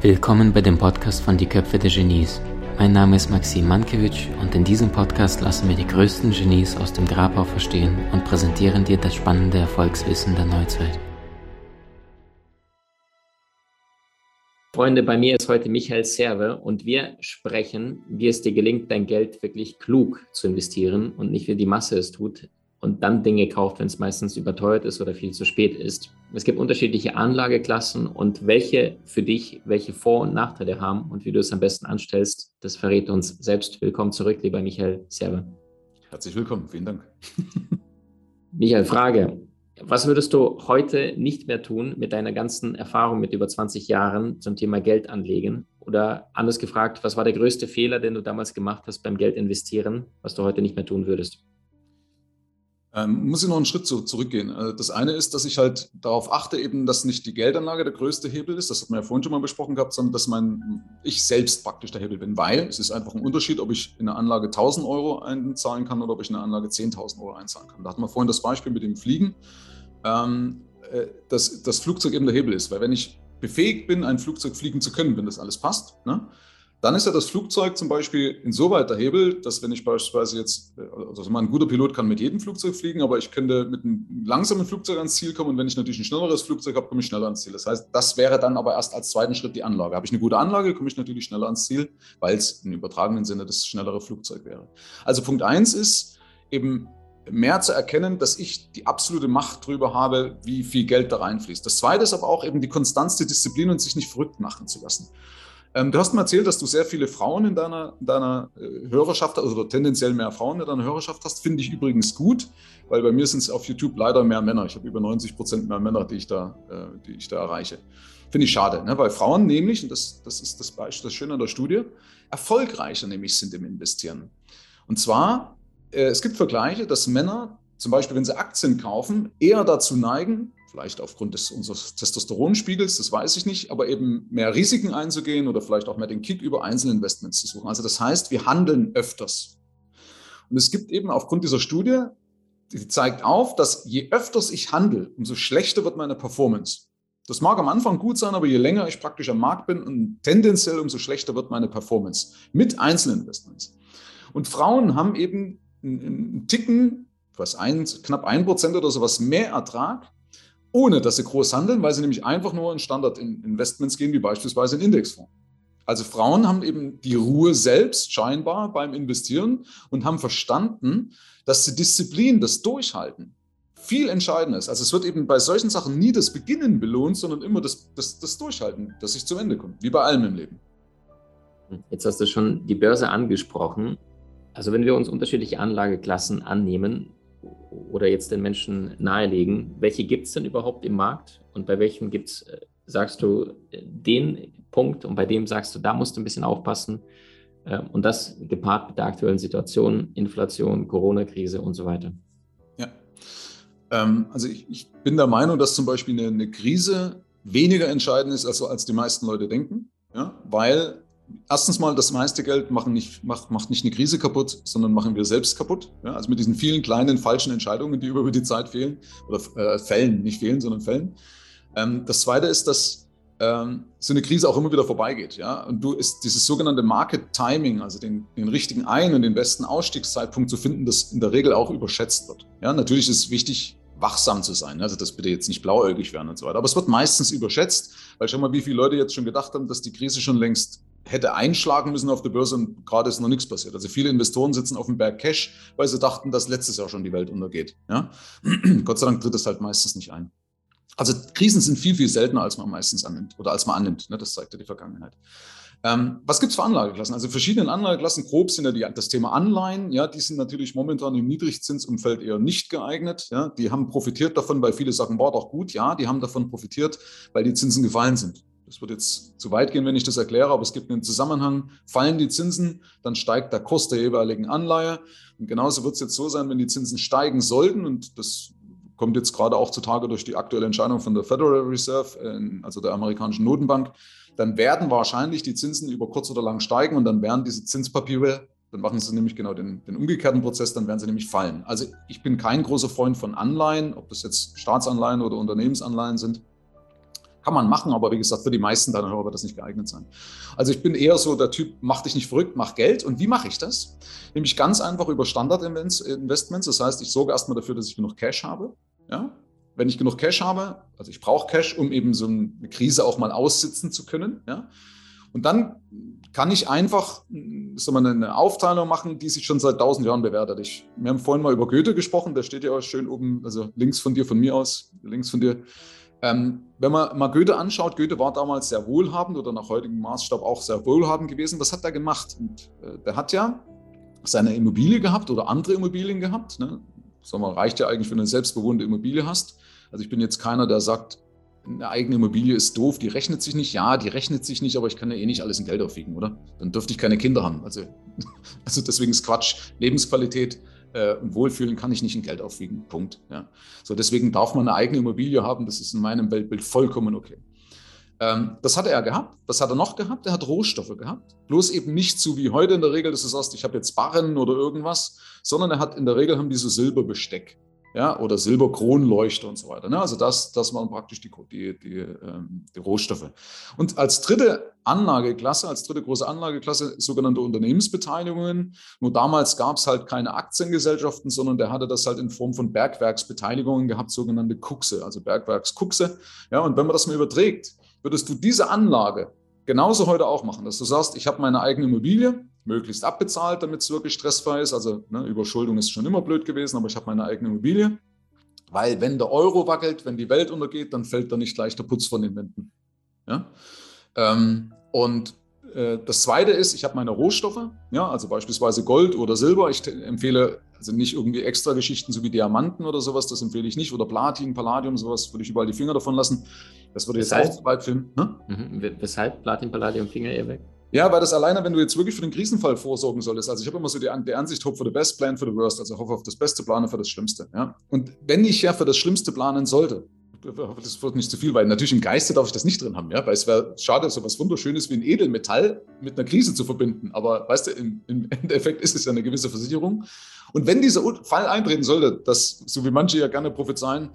Willkommen bei dem Podcast von Die Köpfe der Genies. Mein Name ist Maxim Mankewitsch und in diesem Podcast lassen wir die größten Genies aus dem Grabau verstehen und präsentieren dir das spannende Erfolgswissen der Neuzeit. Freunde, bei mir ist heute Michael Serve und wir sprechen, wie es dir gelingt, dein Geld wirklich klug zu investieren und nicht wie die Masse es tut, und dann Dinge kauft, wenn es meistens überteuert ist oder viel zu spät ist. Es gibt unterschiedliche Anlageklassen und welche für dich welche Vor- und Nachteile haben und wie du es am besten anstellst, das verrät uns selbst. Willkommen zurück, lieber Michael Serve. Herzlich willkommen, vielen Dank. Michael, Frage. Was würdest du heute nicht mehr tun mit deiner ganzen Erfahrung mit über 20 Jahren zum Thema Geld anlegen? Oder anders gefragt, was war der größte Fehler, den du damals gemacht hast beim Geld investieren, was du heute nicht mehr tun würdest? Ähm, muss ich noch einen Schritt zu, zurückgehen. Äh, das eine ist, dass ich halt darauf achte, eben, dass nicht die Geldanlage der größte Hebel ist, das hat man ja vorhin schon mal besprochen gehabt, sondern dass mein, ich selbst praktisch der Hebel bin, weil es ist einfach ein Unterschied, ob ich in eine Anlage 1000 Euro einzahlen kann oder ob ich in eine Anlage 10.000 Euro einzahlen kann. Da hatten wir vorhin das Beispiel mit dem Fliegen, ähm, äh, dass das Flugzeug eben der Hebel ist, weil wenn ich befähigt bin, ein Flugzeug fliegen zu können, wenn das alles passt, ne, dann ist ja das Flugzeug zum Beispiel insoweit der Hebel, dass wenn ich beispielsweise jetzt, also ein guter Pilot kann mit jedem Flugzeug fliegen, aber ich könnte mit einem langsamen Flugzeug ans Ziel kommen und wenn ich natürlich ein schnelleres Flugzeug habe, komme ich schneller ans Ziel. Das heißt, das wäre dann aber erst als zweiten Schritt die Anlage. Habe ich eine gute Anlage, komme ich natürlich schneller ans Ziel, weil es im übertragenen Sinne das schnellere Flugzeug wäre. Also Punkt eins ist eben mehr zu erkennen, dass ich die absolute Macht darüber habe, wie viel Geld da reinfließt. Das zweite ist aber auch eben die Konstanz, die Disziplin und sich nicht verrückt machen zu lassen. Ähm, du hast mir erzählt, dass du sehr viele Frauen in deiner, deiner äh, Hörerschaft hast, oder tendenziell mehr Frauen in deiner Hörerschaft hast. Finde ich übrigens gut, weil bei mir sind es auf YouTube leider mehr Männer. Ich habe über 90 Prozent mehr Männer, die ich da, äh, die ich da erreiche. Finde ich schade, ne? weil Frauen nämlich, und das, das ist das, Beispiel, das Schöne an der Studie, erfolgreicher nämlich sind im Investieren. Und zwar, äh, es gibt Vergleiche, dass Männer zum Beispiel, wenn sie Aktien kaufen, eher dazu neigen, vielleicht aufgrund des unseres Testosteronspiegels, das weiß ich nicht, aber eben mehr Risiken einzugehen oder vielleicht auch mehr den Kick über Einzelinvestments zu suchen. Also das heißt, wir handeln öfters. Und es gibt eben aufgrund dieser Studie, die zeigt auf, dass je öfters ich handle, umso schlechter wird meine Performance. Das mag am Anfang gut sein, aber je länger ich praktisch am Markt bin und tendenziell umso schlechter wird meine Performance mit Einzelinvestments. Und Frauen haben eben einen Ticken, was ein, knapp ein Prozent oder sowas mehr Ertrag ohne dass sie groß handeln, weil sie nämlich einfach nur in Standard-Investments gehen, wie beispielsweise in Indexfonds. Also Frauen haben eben die Ruhe selbst scheinbar beim Investieren und haben verstanden, dass die Disziplin, das Durchhalten viel entscheidender ist. Also es wird eben bei solchen Sachen nie das Beginnen belohnt, sondern immer das, das, das Durchhalten, dass ich zum Ende komme, wie bei allem im Leben. Jetzt hast du schon die Börse angesprochen. Also wenn wir uns unterschiedliche Anlageklassen annehmen, oder jetzt den Menschen nahelegen, welche gibt es denn überhaupt im Markt und bei welchem gibt es, äh, sagst du, den Punkt und bei dem sagst du, da musst du ein bisschen aufpassen ähm, und das gepaart mit der aktuellen Situation, Inflation, Corona-Krise und so weiter. Ja, ähm, also ich, ich, bin der Meinung, dass zum Beispiel eine, eine Krise weniger entscheidend ist, als, als die meisten Leute denken, ja? weil erstens mal, das meiste Geld nicht, macht, macht nicht eine Krise kaputt, sondern machen wir selbst kaputt. Ja, also mit diesen vielen kleinen falschen Entscheidungen, die über die Zeit fehlen, oder äh, Fällen, nicht fehlen, sondern Fällen. Ähm, das zweite ist, dass ähm, so eine Krise auch immer wieder vorbeigeht. Ja? Und du ist dieses sogenannte Market Timing, also den, den richtigen Ein- und den besten Ausstiegszeitpunkt zu finden, das in der Regel auch überschätzt wird. Ja, natürlich ist es wichtig, wachsam zu sein. Also das bitte jetzt nicht blauäugig werden und so weiter. Aber es wird meistens überschätzt, weil schau mal, wie viele Leute jetzt schon gedacht haben, dass die Krise schon längst hätte einschlagen müssen auf der Börse und gerade ist noch nichts passiert. Also viele Investoren sitzen auf dem Berg Cash, weil sie dachten, dass letztes Jahr schon die Welt untergeht. Ja? Gott sei Dank tritt es halt meistens nicht ein. Also Krisen sind viel, viel seltener, als man meistens annimmt oder als man annimmt. Ne? Das zeigt ja die Vergangenheit. Ähm, was gibt es für Anlageklassen? Also verschiedene Anlageklassen, grob sind ja die, das Thema Anleihen, ja, die sind natürlich momentan im Niedrigzinsumfeld eher nicht geeignet. Ja, die haben profitiert davon, weil viele sagen, war doch gut, ja, die haben davon profitiert, weil die Zinsen gefallen sind. Das wird jetzt zu weit gehen, wenn ich das erkläre, aber es gibt einen Zusammenhang. Fallen die Zinsen, dann steigt der Kurs der jeweiligen Anleihe. Und genauso wird es jetzt so sein, wenn die Zinsen steigen sollten, und das kommt jetzt gerade auch zutage durch die aktuelle Entscheidung von der Federal Reserve, äh, also der amerikanischen Notenbank, dann werden wahrscheinlich die Zinsen über kurz oder lang steigen und dann werden diese Zinspapiere Dann machen sie nämlich genau den, den, umgekehrten Prozess, dann werden sie nämlich fallen. Also ich bin kein großer Freund von Anleihen, ob das jetzt Staatsanleihen oder Unternehmensanleihen sind. Kann man machen, aber wie gesagt, für die meisten dann wird das nicht geeignet sein. Also ich bin eher so der Typ, mach dich nicht verrückt, mach Geld. Und wie mache ich das? Nämlich ganz einfach über Standard-Investments. Das heißt, ich sorge erstmal dafür, dass ich genug Cash habe. Ja? Wenn ich genug Cash habe, also ich brauche Cash, um eben so eine Krise auch mal aussitzen zu können. Ja? Und dann kann ich einfach so eine Aufteilung machen, die sich schon seit tausend Jahren bewährt hat. Ich, wir haben vorhin mal über Goethe gesprochen, der steht ja auch schön oben, also links von dir, von mir aus, links von dir. Ähm, wenn man mal Goethe anschaut, Goethe war damals sehr wohlhabend oder nach heutigem Maßstab auch sehr wohlhabend gewesen. Was hat er gemacht? Und, äh, der hat ja seine Immobilie gehabt oder andere Immobilien gehabt. Ne? Sag mal, reicht ja eigentlich, wenn du eine selbstbewohnte Immobilie hast. Also ich bin jetzt keiner, der sagt, eine eigene Immobilie ist doof, die rechnet sich nicht. Ja, die rechnet sich nicht, aber ich kann ja eh nicht alles in Geld aufwiegen, oder? Dann dürfte ich keine Kinder haben. Also, also deswegen ist Quatsch. Lebensqualität äh, Wohlfühlen kann ich nicht in Geld aufwiegen. Punkt. Ja. So, deswegen darf man eine eigene Immobilie haben. Das ist in meinem Weltbild vollkommen okay. Ähm, das hatte er gehabt. Was hat er noch gehabt? Er hat Rohstoffe gehabt. Bloß eben nicht so wie heute in der Regel, dass du sagst, ich habe jetzt Barren oder irgendwas, sondern er hat in der Regel haben die so Silberbesteck ja, oder Silberkronleuchter und so weiter. Ne? Also das, das waren praktisch die, die, die, ähm, die Rohstoffe. Und als dritte Anlageklasse, als dritte große Anlageklasse sogenannte Unternehmensbeteiligungen. Nur damals gab es halt keine Aktiengesellschaften, sondern der hatte das halt in Form von Bergwerksbeteiligungen gehabt, sogenannte Kuxe, also Bergwerkskuxe. Ja, und wenn man das mal überträgt, würdest du diese Anlage genauso heute auch machen, dass du sagst, ich habe meine eigene Immobilie, möglichst abbezahlt, damit es wirklich stressfrei ist. Also ne, Überschuldung ist schon immer blöd gewesen, aber ich habe meine eigene Immobilie. Weil wenn der Euro wackelt, wenn die Welt untergeht, dann fällt da nicht gleich der Putz von den Wänden. Ja? Ähm, und äh, das Zweite ist, ich habe meine Rohstoffe, ja, also beispielsweise Gold oder Silber. Ich empfehle also nicht irgendwie extra Geschichten so wie Diamanten oder sowas, das empfehle ich nicht. Oder Platin, Palladium, sowas würde ich überall die Finger davon lassen. Das würde jetzt auch zu weit filmen. Ne? Mhm. Weshalb Platin, Palladium, Finger eher weg? Ja, weil das alleine, wenn du jetzt wirklich für den Krisenfall vorsorgen solltest, also ich habe immer so die, die, Ansicht, hope for the best, plan for the worst, also hoffe auf das Beste, plane für das Schlimmste. Ja? Und wenn ich ja für das Schlimmste planen sollte, das wird nicht zu viel, weil natürlich im Geiste darf ich das nicht drin haben, ja, weil es wäre schade, so was Wunderschönes wie ein Edelmetall mit einer Krise zu verbinden. Aber weißt du, im, im Endeffekt ist es ja eine gewisse Versicherung. Und wenn dieser Fall eintreten sollte, das, so wie manche ja gerne prophezeien,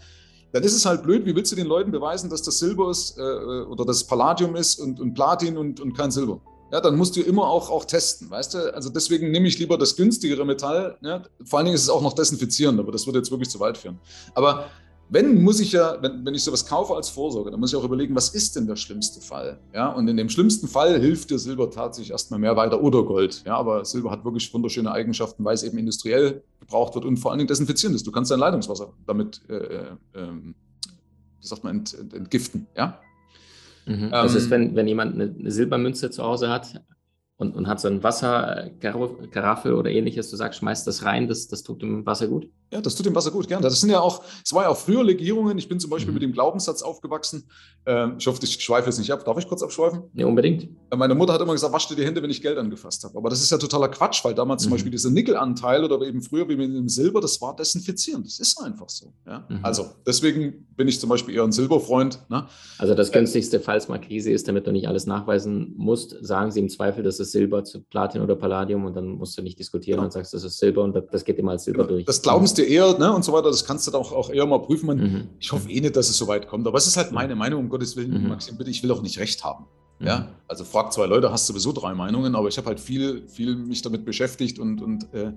dann ist es halt blöd, wie willst du den Leuten beweisen, dass das Silber ist äh, oder das Palladium ist und, und Platin und, und kein Silber? Ja, dann musst du immer auch, auch testen, weißt du? Also deswegen nehme ich lieber das günstigere Metall. Ja? Vor allen Dingen ist es auch noch desinfizierend, aber das würde jetzt wirklich zu weit führen. Aber wenn, muss ich ja, wenn, wenn ich sowas kaufe als Vorsorge, dann muss ich auch überlegen, was ist denn der schlimmste Fall? Ja, und in dem schlimmsten Fall hilft dir Silber tatsächlich erstmal mehr weiter oder Gold. Ja, aber Silber hat wirklich wunderschöne Eigenschaften, weil es eben industriell gebraucht wird und vor allen Dingen desinfizierend ist. Du kannst dein Leitungswasser damit, äh, äh, ähm, wie sagt man, ent, entgiften. Ja, Mhm. Das ist, ähm, wenn, wenn jemand eine, eine Silbermünze zu Hause hat, und, und hat so ein Wasserkaraffe oder ähnliches, du sagst, schmeißt das rein, das, das tut dem Wasser gut? Ja, das tut dem Wasser gut, gerne. Das sind ja auch, es war ja auch früher Legierungen. Ich bin zum Beispiel mhm. mit dem Glaubenssatz aufgewachsen. Ähm, ich hoffe, ich schweife es nicht ab. Darf ich kurz abschweifen? Ja, unbedingt. Äh, meine Mutter hat immer gesagt, wasch dir die Hände, wenn ich Geld angefasst habe. Aber das ist ja totaler Quatsch, weil damals mhm. zum Beispiel dieser Nickelanteil oder eben früher wie mit dem Silber, das war desinfizierend. Das ist einfach so. Ja? Mhm. Also deswegen bin ich zum Beispiel eher ein Silberfreund. Ne? Also das günstigste, falls mal Krise ist, damit du nicht alles nachweisen musst, sagen sie im Zweifel, dass es Silber zu Platin oder Palladium und dann musst du nicht diskutieren genau. und sagst, das ist Silber und das geht immer als Silber genau. durch. Das du eher ne, und so weiter, das kannst du dann auch, auch eher mal prüfen. Man, mhm. Ich hoffe eh nicht, dass es so weit kommt, aber es ist halt meine Meinung, um Gottes Willen, mhm. Maxim, bitte, ich will auch nicht recht haben. Ja, mhm. also frag zwei Leute, hast sowieso drei Meinungen, aber ich habe halt viel, viel mich damit beschäftigt und, und äh,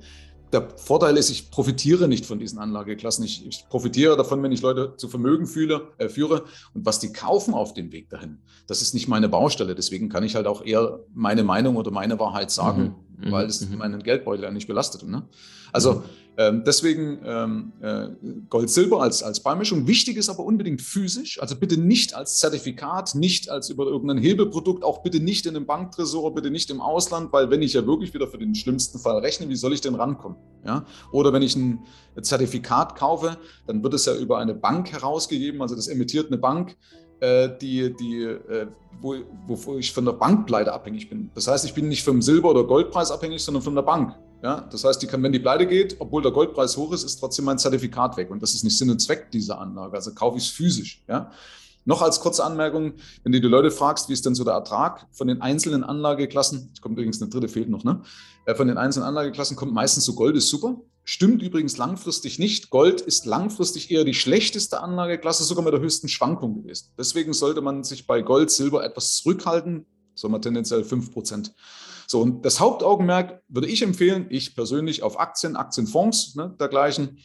der Vorteil ist, ich profitiere nicht von diesen Anlageklassen. Ich, ich profitiere davon, wenn ich Leute zu Vermögen fühle, äh, führe. Und was die kaufen auf dem Weg dahin, das ist nicht meine Baustelle. Deswegen kann ich halt auch eher meine Meinung oder meine Wahrheit sagen, mhm. weil es mhm. meinen Geldbeutel ja nicht belastet. Ne? Also mhm. Ähm, deswegen ähm, äh, Gold-Silber als, als Beimischung. Wichtig ist aber unbedingt physisch. Also bitte nicht als Zertifikat, nicht als über irgendein Hebelprodukt, auch bitte nicht in einem Banktresor, bitte nicht im Ausland, weil wenn ich ja wirklich wieder für den schlimmsten Fall rechne, wie soll ich denn rankommen? Ja? Oder wenn ich ein Zertifikat kaufe, dann wird es ja über eine Bank herausgegeben, also das emittiert eine Bank äh, die, die, äh, wo, wo ich von der Bank leider abhängig bin. Das heißt, ich bin nicht vom Silber- oder Goldpreis abhängig, sondern von der Bank. Ja, das heißt, die kann, wenn die pleite geht, obwohl der Goldpreis hoch ist, ist trotzdem mein Zertifikat weg. Und das ist nicht Sinn und Zweck dieser Anlage. Also kaufe ich es physisch. Ja? Noch als kurze Anmerkung, wenn du die Leute fragst, wie ist denn so der Ertrag von den einzelnen Anlageklassen, es kommt übrigens eine dritte fehlt noch, ne? Äh, von den einzelnen Anlageklassen kommt meistens so Gold ist super. Stimmt übrigens langfristig nicht. Gold ist langfristig eher die schlechteste Anlageklasse, sogar mit der höchsten Schwankung gewesen. Deswegen sollte man sich bei Gold, Silber etwas zurückhalten, sagen wir tendenziell 5%. So, und das Hauptaugenmerk würde ich empfehlen, ich persönlich auf Aktien, Aktienfonds ne, dergleichen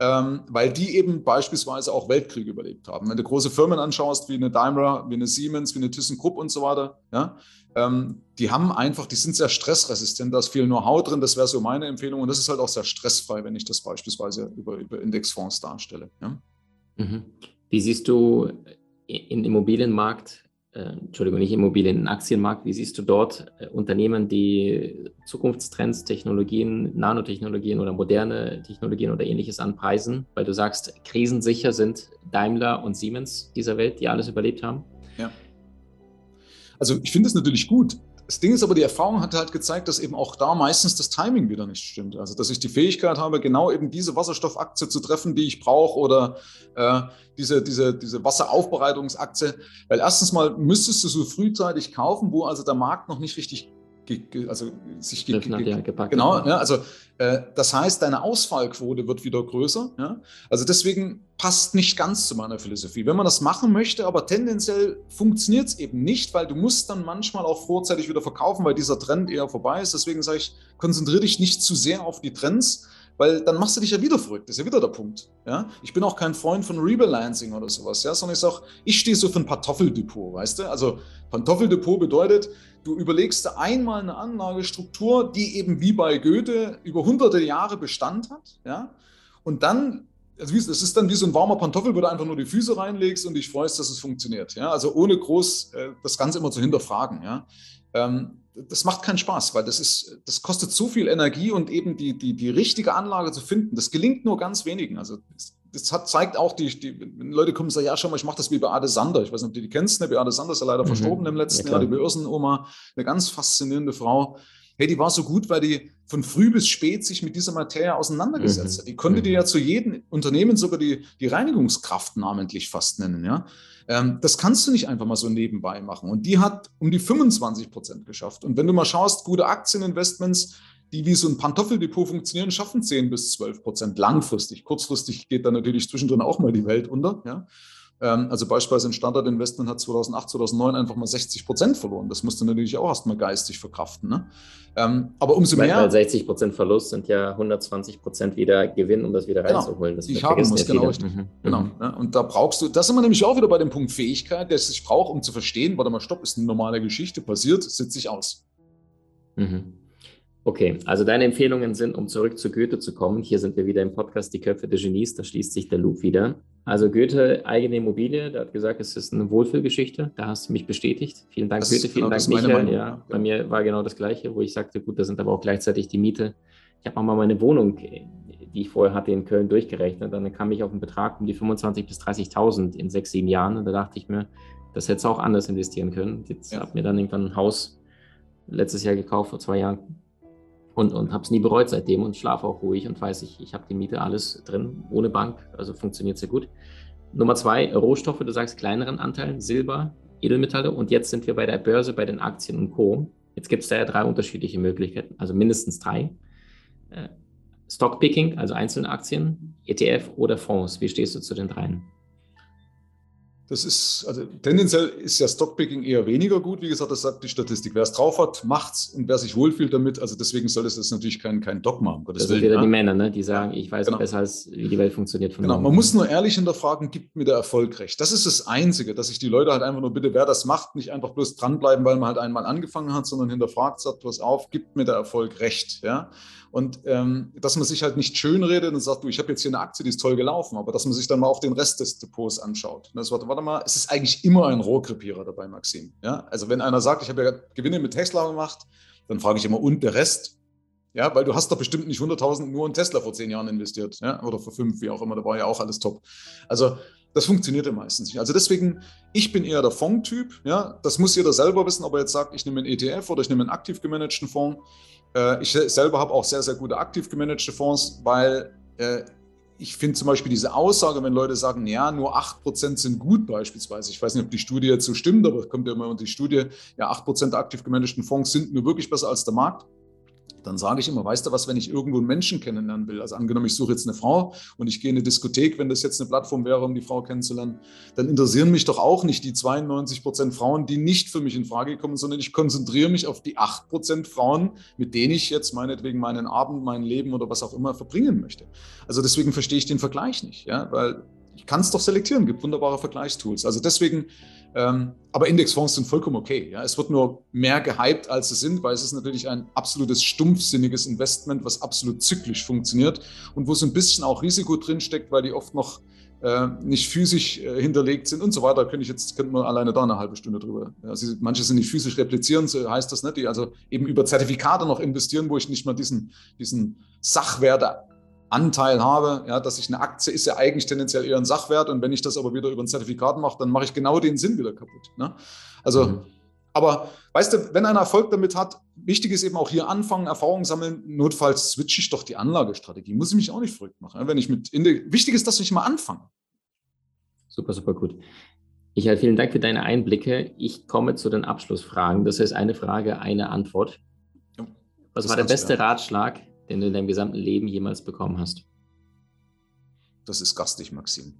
ähm, weil die eben beispielsweise auch Weltkriege überlebt haben. Wenn du große Firmen anschaust, wie eine Daimler, wie eine Siemens, wie eine ThyssenKrupp und so weiter, ja, ähm, die haben einfach, die sind sehr stressresistent, da ist viel Know-how drin, das wäre so meine Empfehlung und das ist halt auch sehr stressfrei, wenn ich das beispielsweise über, über Indexfonds darstelle. Ja. Mhm. Wie siehst du im Immobilienmarkt Entschuldigung, nicht Immobilien, Aktienmarkt. Wie siehst du dort äh, Unternehmen, die Zukunftstrends, Technologien, Nanotechnologien oder moderne Technologien oder ähnliches anpreisen? Weil du sagst, krisensicher sind Daimler und Siemens dieser Welt, die alles überlebt haben. Ja. Also ich finde es natürlich gut, das Ding ist aber, die Erfahrung hat halt gezeigt, dass eben auch da meistens das Timing wieder nicht stimmt. Also, dass ich die Fähigkeit habe, genau eben diese Wasserstoffaktie zu treffen, die ich brauche oder äh, diese, diese, diese Wasseraufbereitungsaktie. Weil erstens mal müsstest du so frühzeitig kaufen, wo also der Markt noch nicht richtig also sich ge ja, gepackt. Genau, ja, also äh, das heißt, deine Ausfallquote wird wieder größer. Ja? Also deswegen passt nicht ganz zu meiner Philosophie. Wenn man das machen möchte, aber tendenziell funktioniert es eben nicht, weil du musst dann manchmal auch vorzeitig wieder verkaufen, weil dieser Trend eher vorbei ist. Deswegen sage ich, konzentriere dich nicht zu sehr auf die Trends, weil dann machst du dich ja wieder verrückt. Das ist ja wieder der Punkt. Ja? Ich bin auch kein Freund von Rebalancing oder sowas, ja? sondern ich sage, ich stehe so für ein Pantoffeldepot, weißt du? Also Pantoffeldepot bedeutet, du überlegst dir einmal eine Anlagestruktur, die eben wie bei Goethe über hunderte Jahre Bestand hat, ja? und dann also es ist dann wie so ein warmer Pantoffel, wo du einfach nur die Füße reinlegst und dich freust, dass es funktioniert. Ja? Also ohne groß äh, das Ganze immer zu hinterfragen. Ja? Ähm, das macht keinen Spaß, weil das ist, das kostet so viel Energie und eben die, die, die richtige Anlage zu finden, das gelingt nur ganz wenigen. Also das hat, zeigt auch, die, die Leute kommen und sagen, ja, schau mal, ich mache das wie Beate Sander. Ich weiß nicht, ob du die kennst, ne? Beate Sander ist ja leider mhm. verstorben im letzten ja, Jahr, die Börsenoma, eine ganz faszinierende Frau. Hey, die war so gut, weil die von früh bis spät sich mit dieser Materie auseinandergesetzt mhm. hat. Die konnte mhm. dir ja zu jedem Unternehmen sogar die, die Reinigungskraft namentlich fast nennen, ja. Ähm, das kannst du nicht einfach mal so nebenbei machen. Und die hat um die 25 Prozent geschafft. Und wenn du mal schaust, gute Aktieninvestments, die wie so ein Pantoffeldepot funktionieren, schaffen 10 bis 12 Prozent langfristig. Kurzfristig geht dann natürlich zwischendrin auch mal die Welt unter. Ja? Ähm, also beispielsweise ein Standardinvestment hat 2008, 2009 einfach mal 60 Prozent verloren. Das musst du natürlich auch erstmal geistig verkraften. Ne? Ähm, aber umso mehr. Weil 60 Prozent Verlust sind ja 120 Prozent wieder Gewinn, um das wieder genau, reinzuholen. Das ich haben muss, genau richtig. Mhm. Genau. Mhm. Ja, und da brauchst du, da sind wir nämlich auch wieder bei dem Punkt Fähigkeit, der ich brauche, um zu verstehen, warte mal, stopp, ist eine normale Geschichte, passiert, sitze ich aus. Mhm. Okay, also deine Empfehlungen sind, um zurück zu Goethe zu kommen. Hier sind wir wieder im Podcast Die Köpfe der Genies, da schließt sich der Loop wieder. Also Goethe, eigene Immobilie, der hat gesagt, es ist eine Wohlfühlgeschichte. Da hast du mich bestätigt. Vielen Dank, das Goethe, vielen genau, Dank, Michael. Ja, bei mir war genau das Gleiche, wo ich sagte, gut, da sind aber auch gleichzeitig die Miete. Ich habe auch mal meine Wohnung, die ich vorher hatte in Köln, durchgerechnet. Dann kam ich auf einen Betrag um die 25.000 bis 30.000 in sechs, sieben Jahren. Und da dachte ich mir, das hätte auch anders investieren können. Jetzt ja. habe mir dann irgendwann ein Haus letztes Jahr gekauft, vor zwei Jahren und, und habe es nie bereut seitdem und schlafe auch ruhig und weiß, ich, ich habe die Miete alles drin, ohne Bank, also funktioniert sehr gut. Nummer zwei, Rohstoffe, du sagst kleineren Anteil, Silber, Edelmetalle und jetzt sind wir bei der Börse, bei den Aktien und Co. Jetzt gibt es da ja drei unterschiedliche Möglichkeiten, also mindestens drei. Äh, Stockpicking, also einzelne Aktien, ETF oder Fonds. Wie stehst du zu den dreien? Das ist, also tendenziell ist ja Stockpicking eher weniger gut. Wie gesagt, das sagt die Statistik. Wer es drauf hat, macht's und wer sich wohlfühlt damit, also deswegen soll es das natürlich kein, kein Dogma haben. Das sind wieder ja. die Männer, ne? die sagen, ich weiß genau. besser, als wie die Welt funktioniert. genau, man muss nur ehrlich hinterfragen, gibt mir der Erfolg recht. Das ist das Einzige, dass sich die Leute halt einfach nur bitte, wer das macht, nicht einfach bloß dranbleiben, weil man halt einmal angefangen hat, sondern hinterfragt, sagt was auf, gibt mir der Erfolg recht. Ja? Und ähm, dass man sich halt nicht schönredet und sagt, du, ich habe jetzt hier eine Aktie, die ist toll gelaufen, aber dass man sich dann mal auch den Rest des Depots anschaut. Und das warte, warte mal, es ist eigentlich immer ein Rohrkrepierer dabei, Maxim. Ja? Also wenn einer sagt, ich habe ja Gewinne mit Tesla gemacht, dann frage ich immer, und der Rest? Ja, weil du hast doch bestimmt nicht 100.000 nur in Tesla vor zehn Jahren investiert, ja? oder vor fünf, wie auch immer, da war ja auch alles top. Also das funktioniert ja meistens nicht. Also deswegen, ich bin eher der Fondstyp. Ja, das muss jeder selber wissen, ob er jetzt sagt, ich nehme einen ETF oder ich nehme einen aktiv gemanagten Fonds. Äh, ich selber habe auch sehr, sehr gute aktiv gemanagte Fonds, weil äh, ich finde zum Beispiel diese Aussage, wenn Leute sagen, ja, nur 8% sind gut beispielsweise. Ich weiß nicht, ob die Studie jetzt so stimmt, aber es kommt ja immer die Studie, ja, 8% der aktiv gemanagten Fonds sind nur wirklich besser als der Markt dann sage ich immer, weißt du was, wenn ich irgendwo einen Menschen kennenlernen will, also angenommen, ich suche jetzt eine Frau und ich gehe in eine Diskothek, wenn das jetzt eine Plattform wäre, um die Frau kennenzulernen, dann interessieren mich doch auch nicht die 92 Prozent Frauen, die nicht für mich in Frage kommen, sondern ich konzentriere mich auf die 8 Prozent Frauen, mit denen ich jetzt meinetwegen meinen Abend, mein Leben oder was auch immer verbringen möchte. Also deswegen verstehe ich den Vergleich nicht, ja, weil ich kann es doch selektieren, gibt wunderbare Vergleichstools. Also deswegen, aber Indexfonds sind vollkommen okay. Ja. Es wird nur mehr gehypt, als sie sind, weil es ist natürlich ein absolutes stumpfsinniges Investment, was absolut zyklisch funktioniert und wo so ein bisschen auch Risiko drinsteckt, weil die oft noch äh, nicht physisch äh, hinterlegt sind und so weiter. Könnte ich jetzt, könnte man alleine da eine halbe Stunde drüber. Also manche sind nicht physisch replizieren, so heißt das nicht, die also eben über Zertifikate noch investieren, wo ich nicht mal diesen, diesen Sachwert Anteil habe, ja, dass ich eine Aktie ist ja eigentlich tendenziell eher ein Sachwert und wenn ich das aber wieder über ein Zertifikat mache, dann mache ich genau den Sinn wieder kaputt. Ne? Also, mhm. aber weißt du, wenn einer Erfolg damit hat, wichtig ist eben auch hier anfangen, Erfahrungen sammeln, notfalls switche ich doch die Anlagestrategie, muss ich mich auch nicht verrückt machen. Wenn ich mit, wichtig ist, dass ich mal anfange. Super, super gut. Michael, vielen Dank für deine Einblicke. Ich komme zu den Abschlussfragen. Das heißt, eine Frage, eine Antwort. Was war der beste Ratschlag, den du in deinem gesamten Leben jemals bekommen hast? Das ist gastig, Maxim.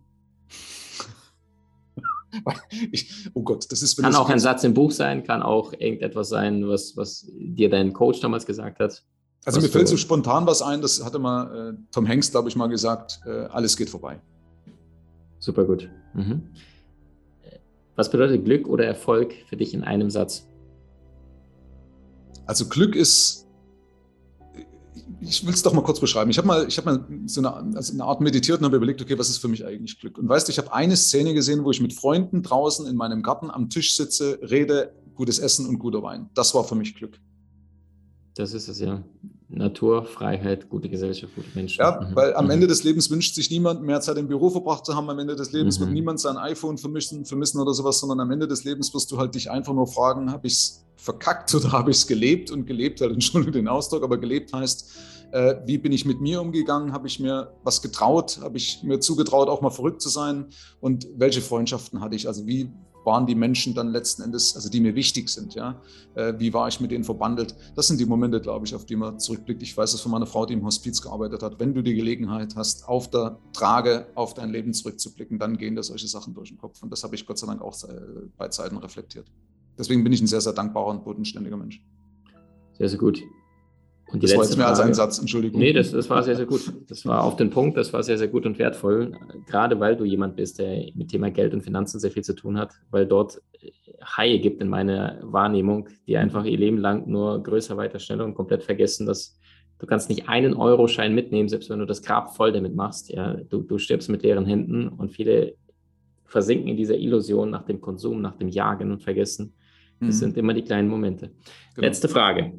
ich, oh Gott, das ist. Kann auch ein Satz im Buch sein, kann auch irgendetwas sein, was, was dir dein Coach damals gesagt hat. Also mir fällt so spontan was ein, das hatte mal äh, Tom Hanks, glaube ich, mal gesagt, äh, alles geht vorbei. Super gut. Mhm. Was bedeutet Glück oder Erfolg für dich in einem Satz? Also Glück ist ich will es doch mal kurz beschreiben. Ich habe mal, hab mal so eine, also eine, Art meditiert und habe überlegt, okay, was ist für mich eigentlich Glück? Und weißt du, ich habe eine Szene gesehen, wo ich mit Freunden draußen in meinem Garten am Tisch sitze, rede, gutes Essen und guter Wein. Das war für mich Glück. Das ist es ja. Natur, Freiheit, gute Gesellschaft, gute Menschen. Ja, mhm. weil am mhm. Ende des Lebens wünscht sich niemand mehr Zeit im Büro verbracht zu haben. Am Ende des Lebens mhm. wird niemand sein iPhone vermissen, vermissen oder sowas, sondern am Ende des Lebens wirst du halt dich einfach nur fragen, habe ich es verkackt oder habe ich es gelebt? Und gelebt halt, Entschuldigung den Ausdruck, aber gelebt heißt, äh, wie bin ich mit mir umgegangen? Habe ich mir was getraut? Habe ich mir zugetraut, auch mal verrückt zu sein? Und welche Freundschaften hatte ich? Also wie waren die Menschen dann letzten Endes, also die mir wichtig sind, ja? Äh, wie war ich mit denen verbandelt? Das sind die Momente, glaube ich, auf die man zurückblickt. Ich weiß es von meiner Frau, die im Hospiz gearbeitet hat. Wenn du die Gelegenheit hast, auf der Trage auf dein Leben zurückzublicken, dann gehen da solche Sachen durch den Kopf. Und das habe ich Gott sei Dank auch äh, bei Zeiten reflektiert. Deswegen bin ich ein sehr, sehr dankbarer und bodenständiger Mensch. Sehr, sehr gut. Und das war jetzt mehr Frage, als ein Satz, Entschuldigung. Nee, das, das war sehr, sehr gut. Das war auf den Punkt, das war sehr, sehr gut und wertvoll. Gerade weil du jemand bist, der mit Thema Geld und Finanzen sehr viel zu tun hat, weil dort Haie gibt in meiner Wahrnehmung, die einfach ihr Leben lang nur größer, weiter, schneller und komplett vergessen, dass du kannst nicht einen Euroschein mitnehmen, selbst wenn du das Grab voll damit machst. Ja, du, du stirbst mit leeren Händen und viele versinken in dieser Illusion nach dem Konsum, nach dem Jagen und vergessen. Das mhm. sind immer die kleinen Momente. Genau. Letzte Frage.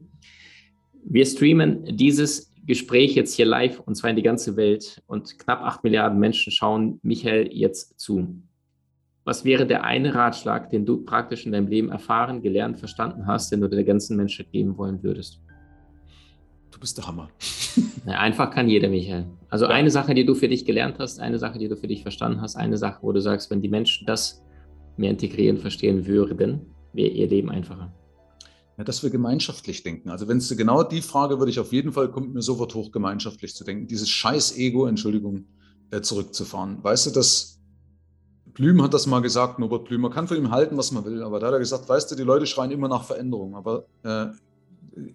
Wir streamen dieses Gespräch jetzt hier live und zwar in die ganze Welt und knapp acht Milliarden Menschen schauen Michael jetzt zu. Was wäre der eine Ratschlag, den du praktisch in deinem Leben erfahren, gelernt, verstanden hast, den du der ganzen Menschheit geben wollen würdest? Du bist der Hammer. Ja, einfach kann jeder, Michael. Also ja. eine Sache, die du für dich gelernt hast, eine Sache, die du für dich verstanden hast, eine Sache, wo du sagst, wenn die Menschen das mehr integrieren, verstehen würden, ihr Leben einfacher. Ja, dass wir gemeinschaftlich denken. Also wenn es genau die Frage würde ich auf jeden Fall, kommt mir sofort hoch, gemeinschaftlich zu denken. Dieses scheiß Ego, Entschuldigung, äh, zurückzufahren. Weißt du, dass Blüm hat das mal gesagt, Norbert Blüm, man kann von ihm halten, was man will, aber da hat er gesagt, weißt du, die Leute schreien immer nach Veränderung, aber äh,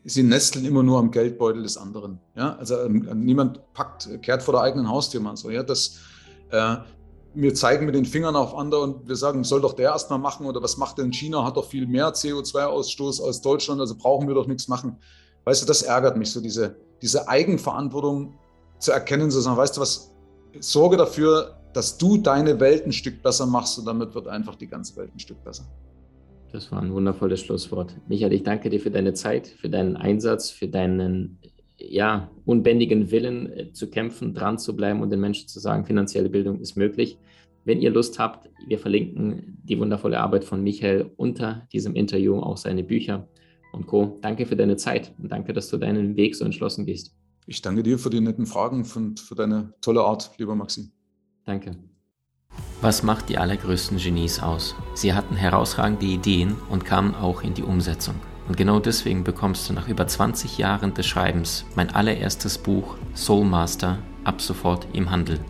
sie nesteln immer nur am Geldbeutel des anderen. Ja? Also äh, niemand packt, kehrt vor der eigenen Haustür mal so. Ja? Das, äh, wir zeigen mit den Fingern auf andere und wir sagen, soll doch der erstmal machen oder was macht denn China, hat doch viel mehr CO2-Ausstoß als Deutschland, also brauchen wir doch nichts machen. Weißt du, das ärgert mich so, diese, diese Eigenverantwortung zu erkennen, zu sagen, weißt du was, sorge dafür, dass du deine Welt ein Stück besser machst und damit wird einfach die ganze Welt ein Stück besser. Das war ein wundervolles Schlusswort. Michael, ich danke dir für deine Zeit, für deinen Einsatz, für deinen ja, unbändigen Willen äh, zu kämpfen, dran zu bleiben und den Menschen zu sagen, finanzielle Bildung ist möglich. Wenn ihr Lust habt, wir verlinken die wundervolle Arbeit von Michael unter diesem Interview, auch seine Bücher und Co. Danke für deine Zeit und danke, dass du deinen Weg so entschlossen gehst. Ich danke dir für die netten Fragen und für deine tolle Art, lieber Maxim. Danke. Was macht die allergrößten Genies aus? Sie hatten herausragende Ideen und kamen auch in die Umsetzung. Und genau deswegen bekommst du nach über 20 Jahren des Schreibens mein allererstes Buch Soul Master ab sofort im Handel.